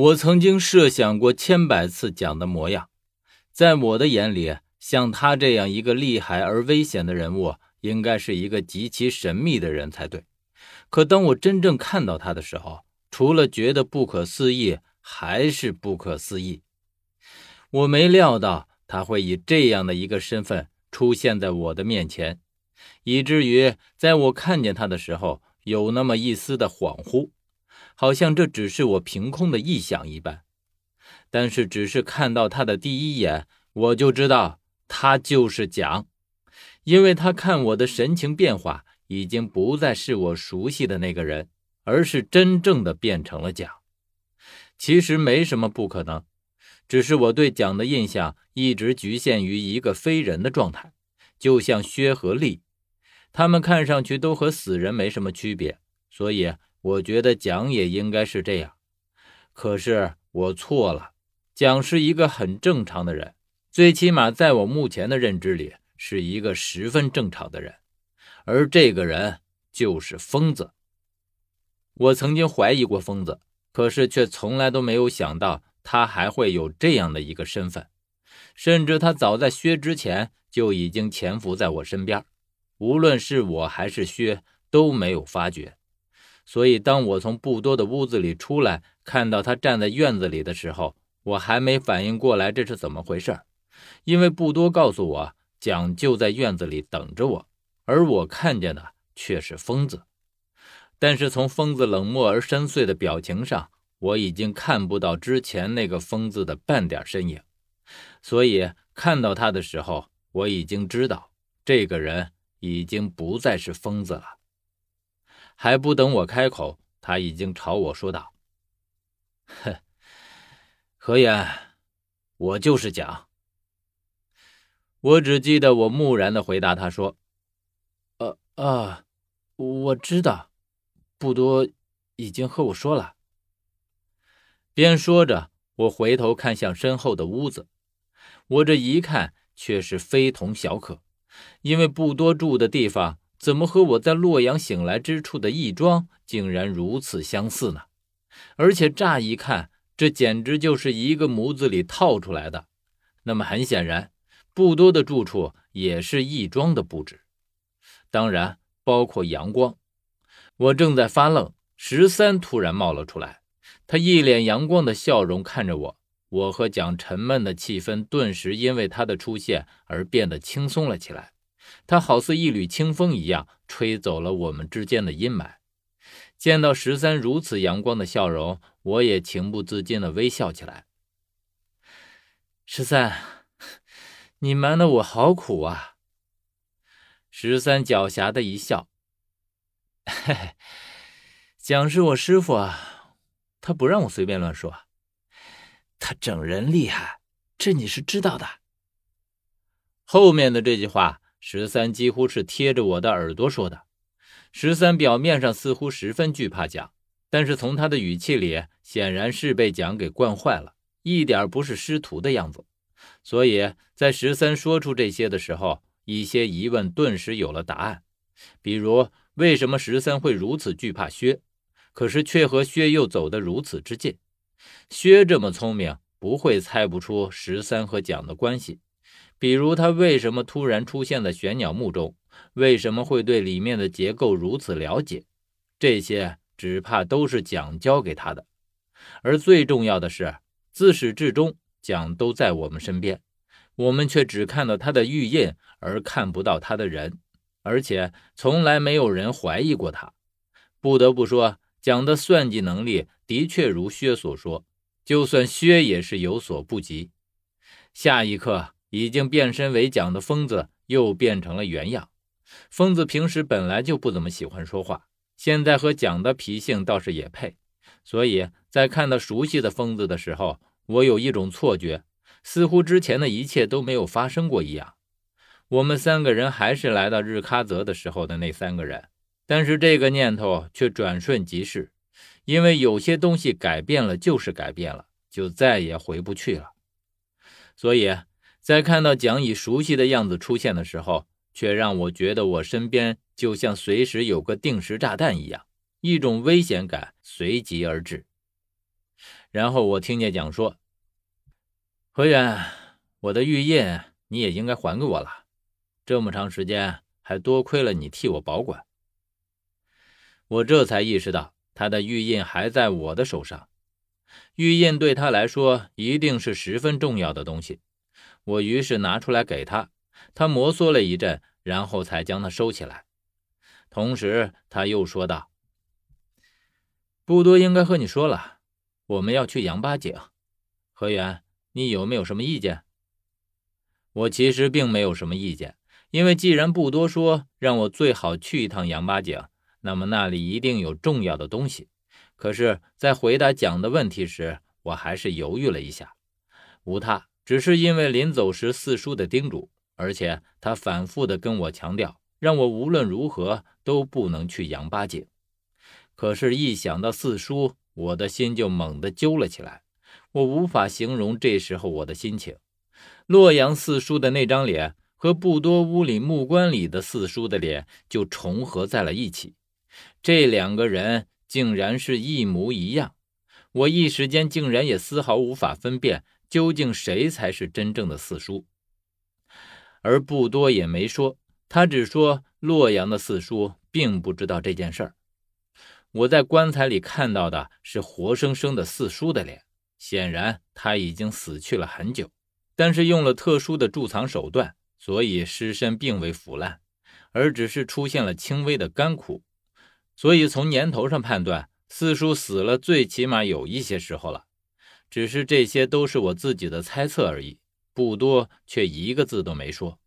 我曾经设想过千百次蒋的模样，在我的眼里，像他这样一个厉害而危险的人物，应该是一个极其神秘的人才对。可当我真正看到他的时候，除了觉得不可思议，还是不可思议。我没料到他会以这样的一个身份出现在我的面前，以至于在我看见他的时候，有那么一丝的恍惚。好像这只是我凭空的臆想一般，但是只是看到他的第一眼，我就知道他就是蒋，因为他看我的神情变化，已经不再是我熟悉的那个人，而是真正的变成了蒋。其实没什么不可能，只是我对蒋的印象一直局限于一个非人的状态，就像薛和利，他们看上去都和死人没什么区别，所以。我觉得蒋也应该是这样，可是我错了。蒋是一个很正常的人，最起码在我目前的认知里是一个十分正常的人，而这个人就是疯子。我曾经怀疑过疯子，可是却从来都没有想到他还会有这样的一个身份，甚至他早在薛之前就已经潜伏在我身边，无论是我还是薛都没有发觉。所以，当我从不多的屋子里出来，看到他站在院子里的时候，我还没反应过来这是怎么回事因为不多告诉我，蒋就在院子里等着我，而我看见的却是疯子。但是从疯子冷漠而深邃的表情上，我已经看不到之前那个疯子的半点身影。所以看到他的时候，我已经知道这个人已经不再是疯子了。还不等我开口，他已经朝我说道：“哼，何言，我就是蒋。”我只记得我木然的回答他说：“呃啊，我知道，不多已经和我说了。”边说着，我回头看向身后的屋子，我这一看却是非同小可，因为不多住的地方。怎么和我在洛阳醒来之处的义庄竟然如此相似呢？而且乍一看，这简直就是一个模子里套出来的。那么很显然，不多的住处也是义庄的布置，当然包括阳光。我正在发愣，十三突然冒了出来，他一脸阳光的笑容看着我。我和蒋沉闷的气氛顿时因为他的出现而变得轻松了起来。他好似一缕清风一样，吹走了我们之间的阴霾。见到十三如此阳光的笑容，我也情不自禁地微笑起来。十三，你瞒得我好苦啊！十三狡黠的一笑：“嘿嘿，蒋是我师傅啊，他不让我随便乱说。他整人厉害，这你是知道的。”后面的这句话。十三几乎是贴着我的耳朵说的。十三表面上似乎十分惧怕蒋，但是从他的语气里，显然是被蒋给惯坏了，一点不是师徒的样子。所以在十三说出这些的时候，一些疑问顿时有了答案。比如，为什么十三会如此惧怕薛，可是却和薛又走得如此之近？薛这么聪明，不会猜不出十三和蒋的关系。比如他为什么突然出现在玄鸟墓中？为什么会对里面的结构如此了解？这些只怕都是蒋教给他的。而最重要的是，自始至终蒋都在我们身边，我们却只看到他的玉印，而看不到他的人。而且从来没有人怀疑过他。不得不说，蒋的算计能力的确如薛所说，就算薛也是有所不及。下一刻。已经变身为蒋的疯子又变成了原样。疯子平时本来就不怎么喜欢说话，现在和蒋的脾性倒是也配。所以在看到熟悉的疯子的时候，我有一种错觉，似乎之前的一切都没有发生过一样。我们三个人还是来到日喀则的时候的那三个人，但是这个念头却转瞬即逝，因为有些东西改变了就是改变了，就再也回不去了。所以。在看到蒋以熟悉的样子出现的时候，却让我觉得我身边就像随时有个定时炸弹一样，一种危险感随即而至。然后我听见蒋说：“何源，我的玉印你也应该还给我了，这么长时间还多亏了你替我保管。”我这才意识到他的玉印还在我的手上，玉印对他来说一定是十分重要的东西。我于是拿出来给他，他摩挲了一阵，然后才将它收起来。同时，他又说道：“不多应该和你说了，我们要去杨八井。何源，你有没有什么意见？”我其实并没有什么意见，因为既然不多说让我最好去一趟杨八井。那么那里一定有重要的东西，可是，在回答蒋的问题时，我还是犹豫了一下。无他，只是因为临走时四叔的叮嘱，而且他反复的跟我强调，让我无论如何都不能去杨八井。可是，一想到四叔，我的心就猛地揪了起来。我无法形容这时候我的心情。洛阳四叔的那张脸和不多屋里木棺里的四叔的脸就重合在了一起。这两个人竟然是一模一样，我一时间竟然也丝毫无法分辨究竟谁才是真正的四叔。而不多也没说，他只说洛阳的四叔并不知道这件事儿。我在棺材里看到的是活生生的四叔的脸，显然他已经死去了很久，但是用了特殊的贮藏手段，所以尸身并未腐烂，而只是出现了轻微的干枯。所以从年头上判断，四叔死了最起码有一些时候了。只是这些都是我自己的猜测而已，不多却一个字都没说。